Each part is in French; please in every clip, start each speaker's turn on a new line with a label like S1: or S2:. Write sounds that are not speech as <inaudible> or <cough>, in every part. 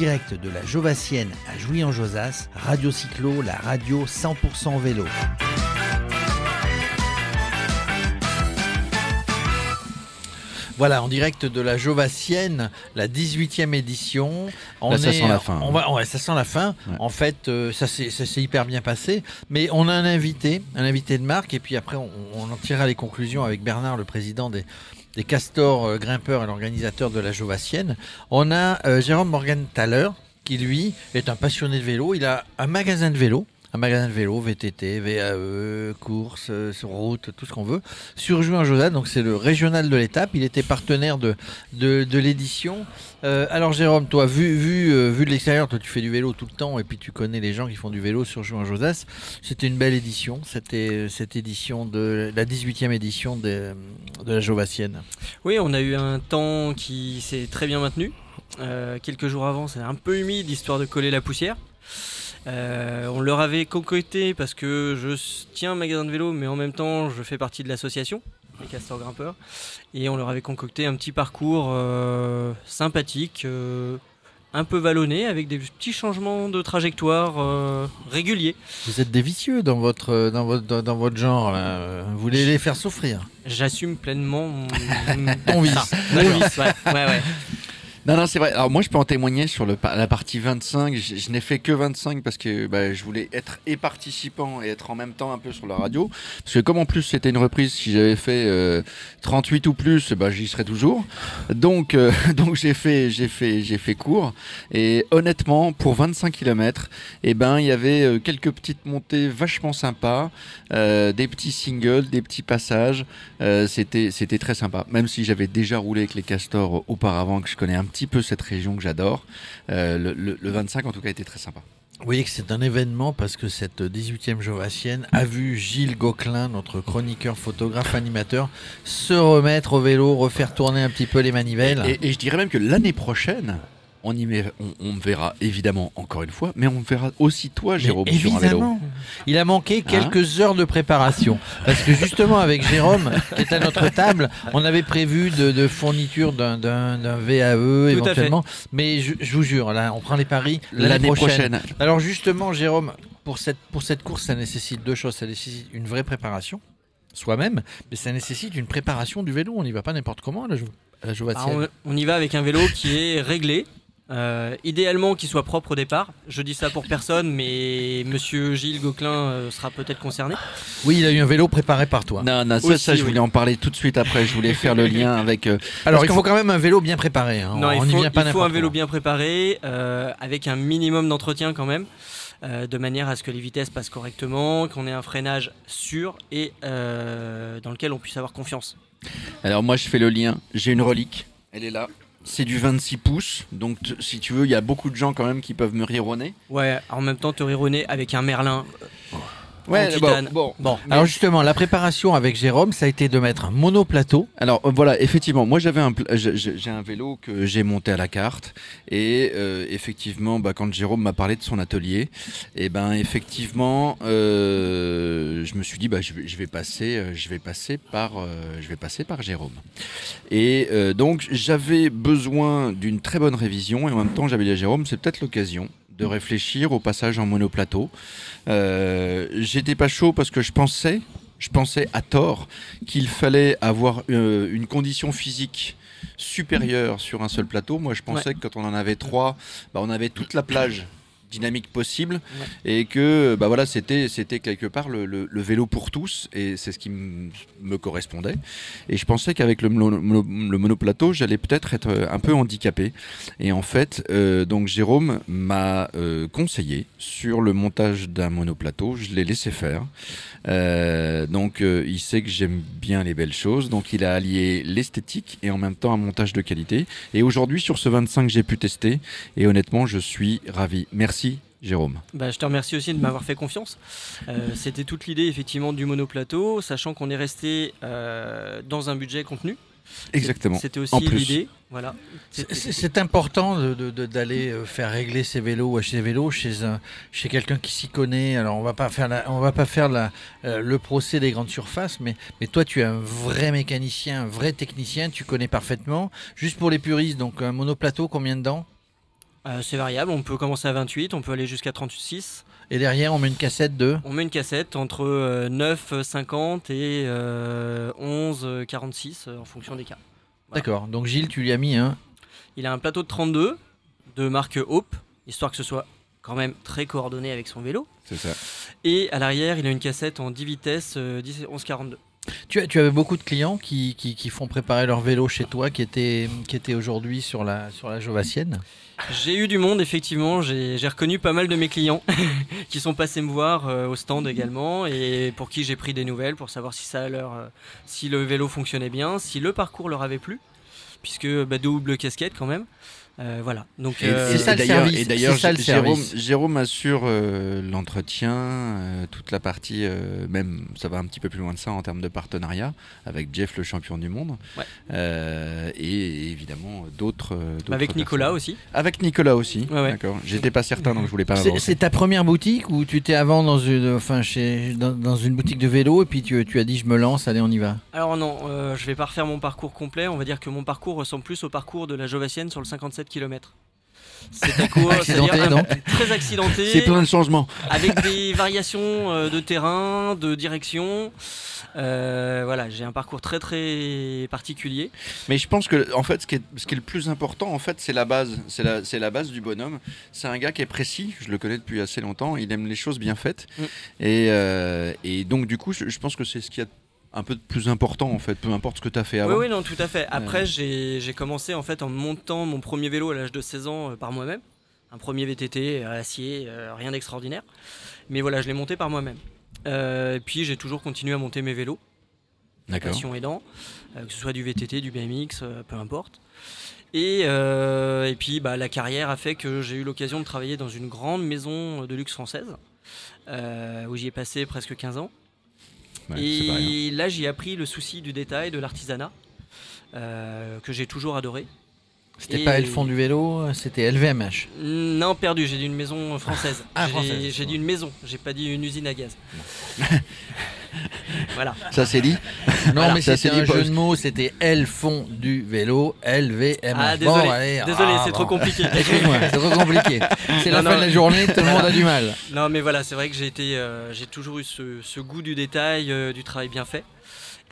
S1: direct de la Jovassienne à Jouy-en-Josas, Radio Cyclo, la radio 100% vélo. Voilà, en direct de la Jovassienne, la 18e édition.
S2: On Là, ça sent la fin.
S1: On va, ouais, ça sent la fin. En fait, euh, ça s'est hyper bien passé. Mais on a un invité, un invité de marque, et puis après, on, on en tirera les conclusions avec Bernard, le président des, des castors euh, grimpeurs et l'organisateur de la Jovassienne. On a euh, Jérôme Morgan Thaler, qui lui est un passionné de vélo. Il a un magasin de vélo un magasin de vélo, VTT, VAE, course, euh, sur route, tout ce qu'on veut, sur Jouin Josade. Donc c'est le régional de l'étape. Il était partenaire de, de, l'édition. Euh, alors Jérôme, toi, vu, vu, euh, vu de l'extérieur, toi tu fais du vélo tout le temps et puis tu connais les gens qui font du vélo sur Jouin Josas. C'était une belle édition. C'était cette édition de la 18e édition de, de la Jovassienne.
S3: Oui, on a eu un temps qui s'est très bien maintenu. quelques jours avant, c'est un peu humide histoire de coller la poussière. Euh, on leur avait concocté parce que je tiens un magasin de vélo, mais en même temps, je fais partie de l'association, les castors grimpeurs. Et on leur avait concocté un petit parcours euh, sympathique, euh, un peu vallonné, avec des petits changements de trajectoire réguliers.
S1: Vous êtes des vicieux dans votre, dans votre, dans votre genre, Vous voulez les faire souffrir
S3: J'assume pleinement mon, <laughs>
S1: vice. <laughs>
S3: Mon vice, ouais, ouais, ouais.
S2: Non, non, c'est vrai. Alors moi, je peux en témoigner sur le, la partie 25. Je, n'ai fait que 25 parce que bah, je voulais être et participant et être en même temps un peu sur la radio. Parce que comme en plus c'était une reprise, si j'avais fait 38 euh, ou plus, bah, j'y serais toujours. Donc, euh, <laughs> donc j'ai fait, j'ai fait, j'ai fait court. Et honnêtement, pour 25 km, eh ben, il y avait euh, quelques petites montées vachement sympas, des petits singles, des petits passages. c'était, c'était très sympa. Même si j'avais déjà roulé avec les castors auparavant, que je connais un petit peu cette région que j'adore. Euh, le, 25 en tout cas été très sympa.
S1: Vous voyez que c'est un événement parce que cette 18e Jovassienne a vu Gilles Gauquelin, notre chroniqueur, photographe, animateur, se remettre au vélo, refaire tourner un petit peu les manivelles.
S2: et je dirais même que l'année prochaine, on, y met, on, verra évidemment encore une fois, mais on verra aussi toi, Jérôme, sur un vélo.
S1: Il a manqué hein quelques heures de préparation. Parce que justement, avec Jérôme, qui est à notre table, on avait prévu de, fourniture d'un VAE éventuellement. Mais je, vous jure, là, on prend les paris l'année prochaine. Alors justement, Jérôme, pour cette, pour cette course, ça nécessite deux choses. Ça nécessite une vraie préparation, soi-même, mais ça nécessite une préparation du vélo. On n'y va pas n'importe comment là. La
S3: ah, on, on, y va avec un vélo qui est réglé, euh, idéalement qu'il soit propre au départ. Je dis ça pour personne, mais monsieur Gilles Gauquelin euh, sera peut-être concerné.
S1: Oui, il a eu un vélo préparé par toi.
S2: Non, non, ça, je voulais en parler tout de suite après. Je voulais faire le lien <laughs> avec. Euh,
S1: Alors, il faut quand même un vélo bien préparé. Hein.
S3: Non, il faut, il faut un vélo bien préparé, avec un minimum d'entretien quand même. de manière à ce que les vitesses passent correctement, qu'on ait un freinage sûr et dans lequel on puisse avoir confiance.
S2: Alors moi je fais le lien, j'ai une relique, elle est là, c'est du 26 pouces, donc si tu veux, il y a beaucoup de gens quand même qui peuvent me rironner.
S3: Ouais, en même temps te rironner avec un Merlin.
S1: Ouais, bon, bon, Alors justement, la préparation avec Jérôme, ça a été de mettre un monoplateau.
S2: Alors euh, voilà, effectivement, moi j'avais un, j'ai un vélo que j'ai monté à la carte et euh, effectivement, bah, quand Jérôme m'a parlé de son atelier, et eh ben effectivement, euh, je me suis dit bah je vais, je vais passer, je vais passer par, je vais passer par Jérôme. Et donc j'avais besoin d'une très bonne révision et en même temps j'avais dit à Jérôme, c'est peut-être l'occasion de réfléchir au passage en monoplateau. Euh, J'étais pas chaud parce que je pensais, je pensais à tort qu'il fallait avoir euh, une condition physique supérieure sur un seul plateau. Moi, je pensais que quand on en avait trois, bah, on avait toute la plage dynamique possible et que bah voilà c'était c'était quelque part le, le, vélo pour tous et c'est ce qui me correspondait. Et je pensais qu'avec le, le, monoplateau j'allais peut-être être un peu handicapé. Et en fait euh, donc Jérôme m'a euh, conseillé sur le montage d'un monoplateau. Je l'ai laissé faire. Euh, donc il sait que j'aime bien les belles choses. Donc il a allié l'esthétique et en même temps un montage de qualité. Et aujourd'hui sur ce 25 j'ai pu tester. Et honnêtement je suis ravi. Merci Jérôme.
S3: Bah, je te remercie aussi de m'avoir fait confiance. Euh, c'était toute l'idée effectivement du monoplateau, sachant qu'on est resté euh, dans un budget contenu.
S2: Exactement.
S3: C'était aussi l'idée. Voilà.
S1: C'est important d'aller de, euh, faire régler ses vélos, ses vélos chez, chez quelqu'un qui s'y connaît. Alors on va pas faire, la, on va pas faire la, le procès des grandes surfaces, mais, mais toi tu es un vrai mécanicien, un vrai technicien, tu connais parfaitement. Juste pour les puristes, donc un monoplateau, combien de dents?
S3: Euh, c'est variable, on peut commencer à 28, on peut aller jusqu'à 36.
S1: Et derrière, on met une cassette de
S3: On met une cassette entre euh, 9,50 et euh, 11,46 euh, en fonction des cas. Voilà.
S1: D'accord. Donc Gilles, tu lui as mis un.
S3: Il a un plateau de 32 de marque Hope, histoire que ce soit quand même très coordonné avec son vélo.
S2: C'est ça.
S3: Et à l'arrière, il a une cassette en 10 vitesses euh, 10 11,42.
S1: Tu, avais beaucoup de clients qui, font préparer leur vélo chez toi, qui étaient, aujourd'hui sur la, sur Jovassienne.
S3: J'ai eu du monde, effectivement. J'ai j'ai reconnu pas mal de mes clients <laughs> qui sont passés me voir euh, au stand également et pour qui j'ai pris des nouvelles pour savoir si, ça leur, euh, si le vélo fonctionnait bien, si le parcours leur avait plu, puisque bah, double casquette quand même. Euh, voilà. Donc,
S2: Et,
S3: euh,
S1: c'est ça, le service.
S2: et d'ailleurs,
S1: C'est ça, le
S2: Jérôme,
S1: service.
S2: Jérôme assure euh, l'entretien, euh, toute la partie, euh, même ça va un petit peu plus loin de ça en termes de partenariat avec Jeff, le champion du monde,
S3: Ouais.
S2: Euh, et évidemment d'autres. euh,
S3: avec Nicolas
S2: personnes.
S3: aussi.
S2: Avec Nicolas aussi.
S3: Ouais, ouais.
S2: D'accord. J'étais pas certain donc je voulais pas
S1: C'est ta première boutique ou tu étais avant dans une, enfin, chez, dans, dans une boutique de vélo et puis tu, tu as dit je me lance, allez on y va.
S3: Alors non, euh, je vais pas refaire mon parcours complet. On va dire que mon parcours ressemble plus au parcours de la Jovassienne sur le 57 km. C'est <laughs>
S1: Accidenté,
S3: un-
S1: donc. <laughs>
S3: très accidenté.
S2: C'est plein de changements.
S3: avec des <laughs> variations euh, de terrain, de direction. Euh, voilà, j'ai un parcours très très particulier.
S2: Mais je pense que en fait, ce qui est, ce qui est le plus important, en fait, c'est la base. C'est la, c'est la base du bonhomme. C'est un gars qui est précis. Je le connais depuis assez longtemps. Il aime les choses bien faites.
S3: Mm.
S2: Et, euh, et donc, du coup, je, je pense que c'est ce qui a un peu plus important, en fait. Peu importe ce que tu as fait
S3: Oui,
S2: avant.
S3: oui, non, tout à fait. Après, j'ai j'ai commencé en fait en montant mon premier vélo à l'âge de 16 ans euh, par moi-même. Un premier VTT à acier, euh, rien d'extraordinaire. Mais voilà, je l'ai monté par moi-même. Euh, et puis j'ai toujours continué à monter mes vélos.
S2: D'accord.
S3: passion aidant, euh, que ce soit du VTT, du BMX, euh, peu importe. Et, euh, et puis bah, la carrière a fait que j'ai eu l'occasion de travailler dans une grande maison de luxe française, euh, où j'y ai passé presque 15 ans.
S2: Ouais,
S3: et là j'y ai appris le souci du détail, de l'artisanat, euh, que j'ai toujours adoré.
S1: C'était
S3: Et-
S1: pas Elfond du vélo, c'était LVMH.
S3: Non, perdu, j'ai dit une maison française.
S1: Ah,
S3: J'ai-
S1: française.
S3: J'ai dit une maison, j'ai pas dit une usine à gaz. <laughs> <laughs> voilà.
S2: Ça, c'est dit.
S1: Non,
S2: Voilà,
S1: mais
S2: ça,
S1: c'était
S2: c'est
S1: un
S2: dit,
S1: jeu
S2: pas-
S1: de mots, c'était Elfond du vélo, LVMH.
S3: Ah,
S1: Bon,
S3: désolé,
S1: allez,
S3: désolé,
S1: ah,
S3: c'est
S1: bon.
S3: trop compliqué. <laughs>
S1: Excuse-moi, c'est trop compliqué. <laughs> C'est la
S3: Non,
S1: fin
S3: non.
S1: de la journée, tout le monde a du mal.
S3: Non, mais voilà, c'est vrai que j'ai été, euh, j'ai toujours eu ce, ce goût du détail, euh, du travail bien fait.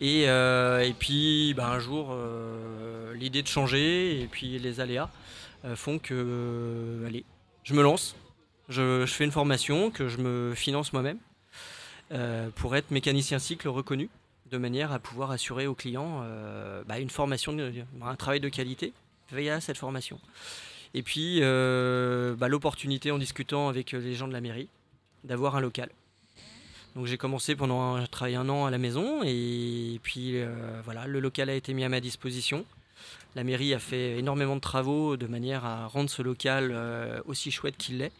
S3: Et, euh, et puis, bah, un jour, euh, l'idée de changer et puis les aléas euh, font que, euh, allez, je me lance. Je, je fais une formation que je me finance moi-même pour être mécanicien cycle reconnu, de manière à pouvoir assurer aux clients euh, bah, une formation, un travail de qualité via cette formation. Et puis, euh, bah, l'opportunité en discutant avec les gens de la mairie d'avoir un local. Donc j'ai commencé pendant un, j'ai travaillé un an à la maison et puis euh, voilà, le local a été mis à ma disposition. La mairie a fait énormément de travaux de manière à rendre ce local euh, aussi chouette qu'il l'est.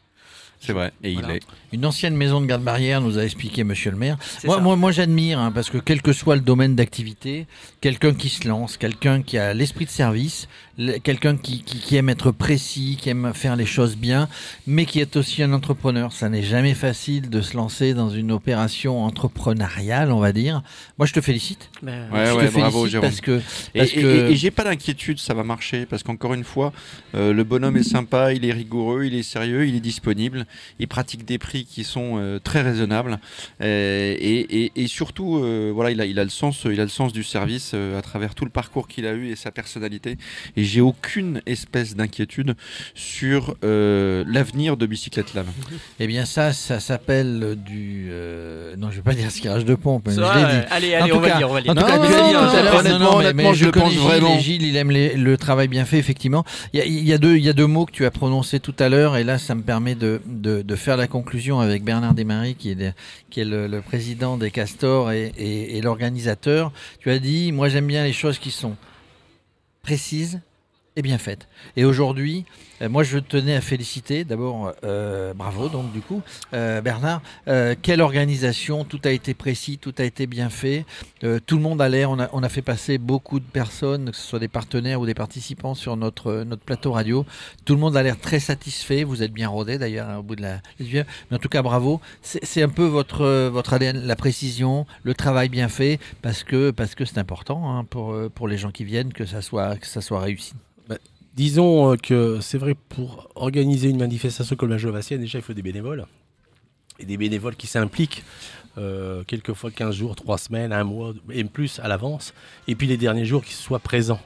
S2: C'est vrai. Et
S3: Voilà.
S2: il est.
S1: Une ancienne maison de garde-barrière nous a expliqué monsieur le maire. Moi, moi, moi j'admire, hein, parce que quel que soit le domaine d'activité, quelqu'un qui se lance, quelqu'un qui a l'esprit de service, quelqu'un qui, qui- qui aime être précis, qui aime faire les choses bien, mais qui est aussi un entrepreneur. Ça n'est jamais facile de se lancer dans une opération entrepreneuriale, on va dire. Moi, je te félicite.
S3: Ben,
S2: Ouais,
S1: je
S2: ouais,
S1: te
S2: bravo,
S1: félicite
S2: Jérôme.
S1: parce que
S2: Et,
S1: Parce
S2: et-
S1: que-
S2: et- et j'ai pas d'inquiétude, ça va marcher parce qu'encore une fois, euh, le bonhomme est sympa, il est rigoureux, il est sérieux, il est disponible, il pratique des prix qui sont euh, très raisonnables euh, et, et- et surtout, euh, voilà, il a, il a le sens, il a le sens du service euh, à travers tout le parcours qu'il a eu et sa personnalité. Et j'ai aucune espèce d'inquiétude sur euh, l'avenir de Bicyclette Lab.
S1: Eh bien ça, ça s'appelle du... euh, Non, je vais pas dire tirage de pompe, mais
S3: ça,
S1: je l'ai
S3: euh,
S1: dit.
S3: Allez, allez, on va
S1: cas-
S3: dire, on va dire.
S1: En tout cas,
S2: honnêtement,
S1: Non, non, mais-
S2: honnêtement,
S1: mais
S2: je pense
S1: Gilles,
S2: vraiment.
S1: Gilles, il aime les- le travail bien fait, effectivement. Il y a, il y a deux, il y a deux mots que tu as prononcés tout à l'heure, et là, ça me permet de, de, faire la conclusion avec Bernard Desmarais, qui est, le- président des Castors et l'organisateur. Tu as dit, moi, j'aime bien les choses qui sont précises bien faites. Et aujourd'hui, euh, moi, je tenais à féliciter d'abord, euh, bravo, donc du coup, euh, Bernard, euh, quelle organisation, tout a été précis, tout a été bien fait, tout le monde a l'air, on a, on a fait passer beaucoup de personnes, que ce soit des partenaires ou des participants sur notre, plateau radio, tout le monde a l'air très satisfait, vous êtes bien rodé d'ailleurs hein, au bout de la... Mais en tout cas, bravo, c'est c'est un peu votre, votre ADN, la précision, le travail bien fait, parce que parce que c'est important hein, pour, pour les gens qui viennent que ça soit, que ça soit réussi.
S4: Disons que c'est vrai, pour organiser une manifestation comme la Jovassienne, déjà, il faut des bénévoles. Et des bénévoles qui s'impliquent euh, quelquefois 15 jours, 3 semaines, un mois et plus à l'avance. Et puis les derniers jours qui soient présents.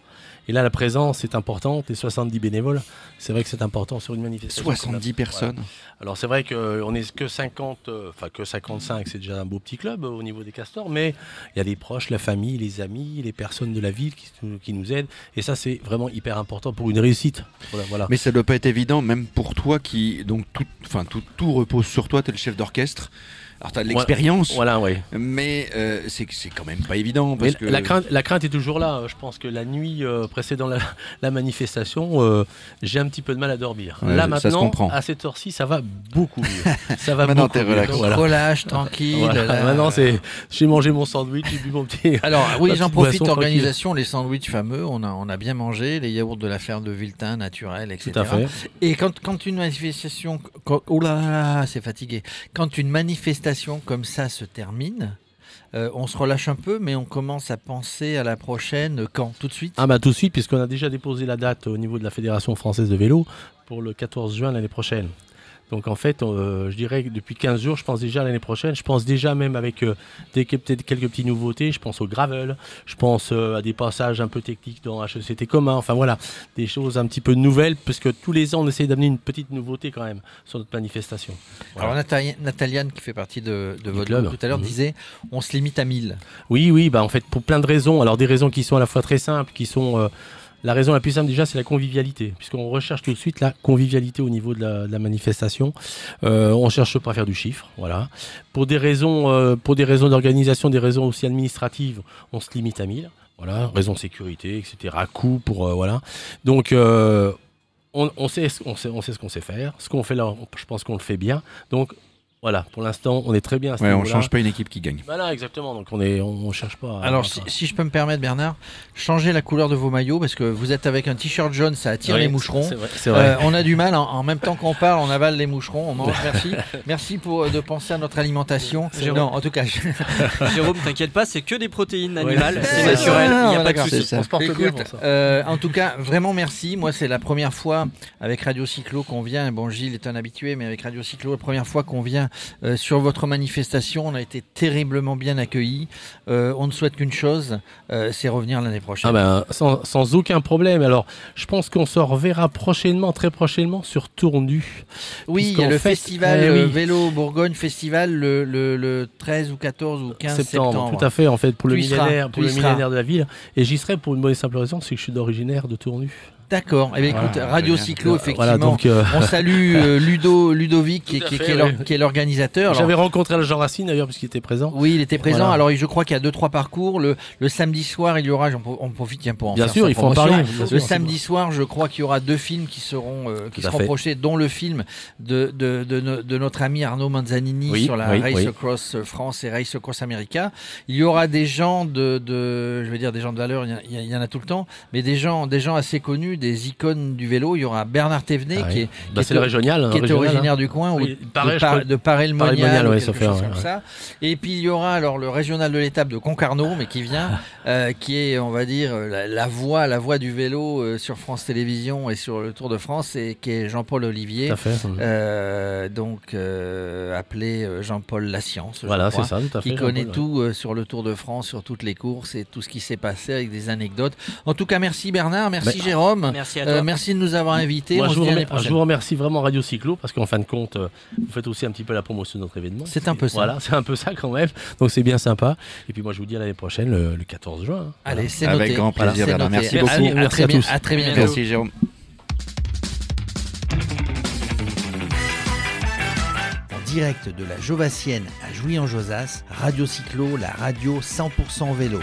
S4: Et là, la présence est importante. Les 70 bénévoles, c'est vrai que c'est important sur une manifestation.
S2: 70 personnes.
S4: Alors c'est vrai qu'on n'est que 50, euh, enfin que 55, c'est déjà un beau petit club euh, au niveau des castors, mais il y a les proches, la famille, les amis, les personnes de la ville qui, nous aident. Et ça, c'est vraiment hyper important pour une réussite.
S2: Voilà, Mais ça ne doit pas être évident, même pour toi qui, donc tout, enfin, tout, tout repose sur toi, tu es le chef d'orchestre. Alors, tu as de l'expérience,
S4: voilà, oui.
S2: mais euh, c'est quand même pas évident. Parce que...
S4: la, crainte, la crainte est toujours là. Je pense que la nuit euh, précédant la, manifestation, euh, j'ai un petit peu de mal à dormir. là, maintenant, à cette heure-ci, ça va beaucoup mieux. <laughs> ça va
S1: maintenant, t'es relax. Relâche, tranquille.
S4: Maintenant, j'ai mangé mon sandwich, j'ai bu mon petit. <laughs>
S1: Alors, oui, j'en profite. Organisation, les sandwichs fameux, on a, on a bien mangé, les yaourts de la ferme de Viltin, naturels, etc.
S4: Tout à fait.
S1: Et quand, quand une manifestation. oh là là, c'est fatigué. Quand une manifestation comme ça se termine, euh, on se relâche un peu, mais on commence à penser à la prochaine. Quand? Tout de suite?
S4: Ah bah tout de suite, puisqu'on a déjà déposé la date au niveau de la Fédération française de vélo pour le 14 juin l'année prochaine. Donc en fait, euh, je dirais que depuis 15 jours, je pense déjà à l'année prochaine. Je pense déjà même avec euh, peut-être quelques petites nouveautés. Je pense au gravel, je pense euh, à des passages un peu techniques dans HECT commun. Enfin voilà, des choses un petit peu nouvelles, parce que tous les ans, on essaie d'amener une petite nouveauté quand même sur notre manifestation.
S1: Alors Nataliane, qui fait partie de, votre club tout à l'heure, mhm. disait on se limite à 1000.
S4: Oui, oui, bah en fait, pour plein de raisons. Alors des raisons qui sont à la fois très simples, qui sont la raison la plus simple déjà, c'est la convivialité, puisqu'on recherche tout de suite la convivialité au niveau de la, manifestation. Euh, on cherche pas à faire du chiffre, voilà. Pour des raisons, euh, pour des raisons d'organisation, des raisons aussi administratives, on se limite à 1000, voilà. Raison de sécurité, etc. Coût pour, euh, voilà. Donc euh, on, on, sait, on, sait, on sait ce qu'on sait faire. Ce qu'on fait là, je pense qu'on le fait bien. Donc voilà, pour l'instant, on est très bien. À
S2: ce ouais, on change pas une équipe qui gagne.
S4: Voilà, exactement. Donc on est, on, cherche pas.
S1: Alors, si, je peux me permettre, Bernard, changez la couleur de vos maillots parce que vous êtes avec un t-shirt jaune, ça attire les moucherons.
S4: C'est vrai. Euh,
S1: on a du mal. En, même temps qu'on parle, on avale les moucherons. On mange. <laughs> Merci. Merci pour euh, de penser à notre alimentation. Non, en tout cas. <laughs>
S3: Jérôme, t'inquiète pas, c'est que des protéines animales, c'est naturel. Il n'y a pas de souci. On se porte
S1: bien euh, en tout cas, vraiment merci. Moi, c'est la première fois avec Radio Cyclo qu'on vient. Bon, Gilles est un habitué, mais avec Radio Cyclo, la première fois qu'on vient euh, sur votre manifestation. On a été terriblement bien accueillis. Euh, on ne souhaite qu'une chose, euh, c'est revenir l'année prochaine.
S4: Ah ben, sans, aucun problème. Alors, je pense qu'on se reverra prochainement, très prochainement, sur Tournu.
S1: Oui, il y a le festival eh Vélo Bourgogne Festival le, 13 ou 14 ou 15 septembre.
S4: Tout à fait, en fait, pour le millénaire, pour le millénaire de la ville. Et j'y serai pour une bonne et simple raison, c'est que je suis d'originaire de Tournu.
S1: D'accord. Eh écoute, Radio Cyclo, effectivement. Euh, on salue euh, <laughs> Ludo, Ludovic, qui, est l'organisateur.
S4: J'avais rencontré Jean Racine d'ailleurs, puisqu'il était présent.
S1: Oui, il était présent. Alors, je crois qu'il y a deux, trois parcours. Le, samedi soir, il y aura, on profite tiens, pour en
S4: Bien sûr, il faut en parler.
S1: le samedi soir, je crois qu'il y aura deux films qui seront, euh, qui seront projetés, dont le film de, de, de, notre ami Arnaud Manzanini sur la Race Across France et Race Across America. Il y aura des gens de, je veux dire, des gens de valeur, il y, en a tout le temps, mais des gens, des gens assez connus, des icônes du vélo. Il y aura Bernard Thévenet, ah qui est,
S4: bah, qui est,
S1: originaire hein. du coin, ou de, Paray-le-Monial, ça. Et puis il y aura alors le régional de l'étape de Concarneau, mais qui vient, euh, qui est, on va dire, la, voix, la voix du vélo euh, sur France Télévisions et sur le Tour de France, et qui est Jean-Paul Olivier, euh, donc appelé Jean-Paul La Science.
S4: Voilà, c'est ça,
S1: tout à fait. Qui connaît tout sur le Tour de France, sur toutes les courses et tout ce qui s'est passé avec des anecdotes. En tout cas, merci Bernard, merci bah, Jérôme.
S3: Merci à toi.
S1: merci de nous avoir invités.
S4: je, vous remercie, vraiment Radio Cyclo parce qu'en fin de compte, vous faites aussi un petit peu la promotion de notre événement.
S1: C'est un peu ça.
S4: Voilà, c'est un peu ça quand même. Donc c'est bien sympa. Et puis moi, je vous dis à l'année prochaine, le, 14 juin. Hein.
S1: Allez, c'est noté.
S2: Avec grand plaisir, Bernard. Merci beaucoup.
S4: merci à, tous.
S1: À très bientôt.
S2: Merci, Jérôme.
S5: En direct de la Jovassienne à Jouy-en-Josas, Radio Cyclo, la radio 100% vélo.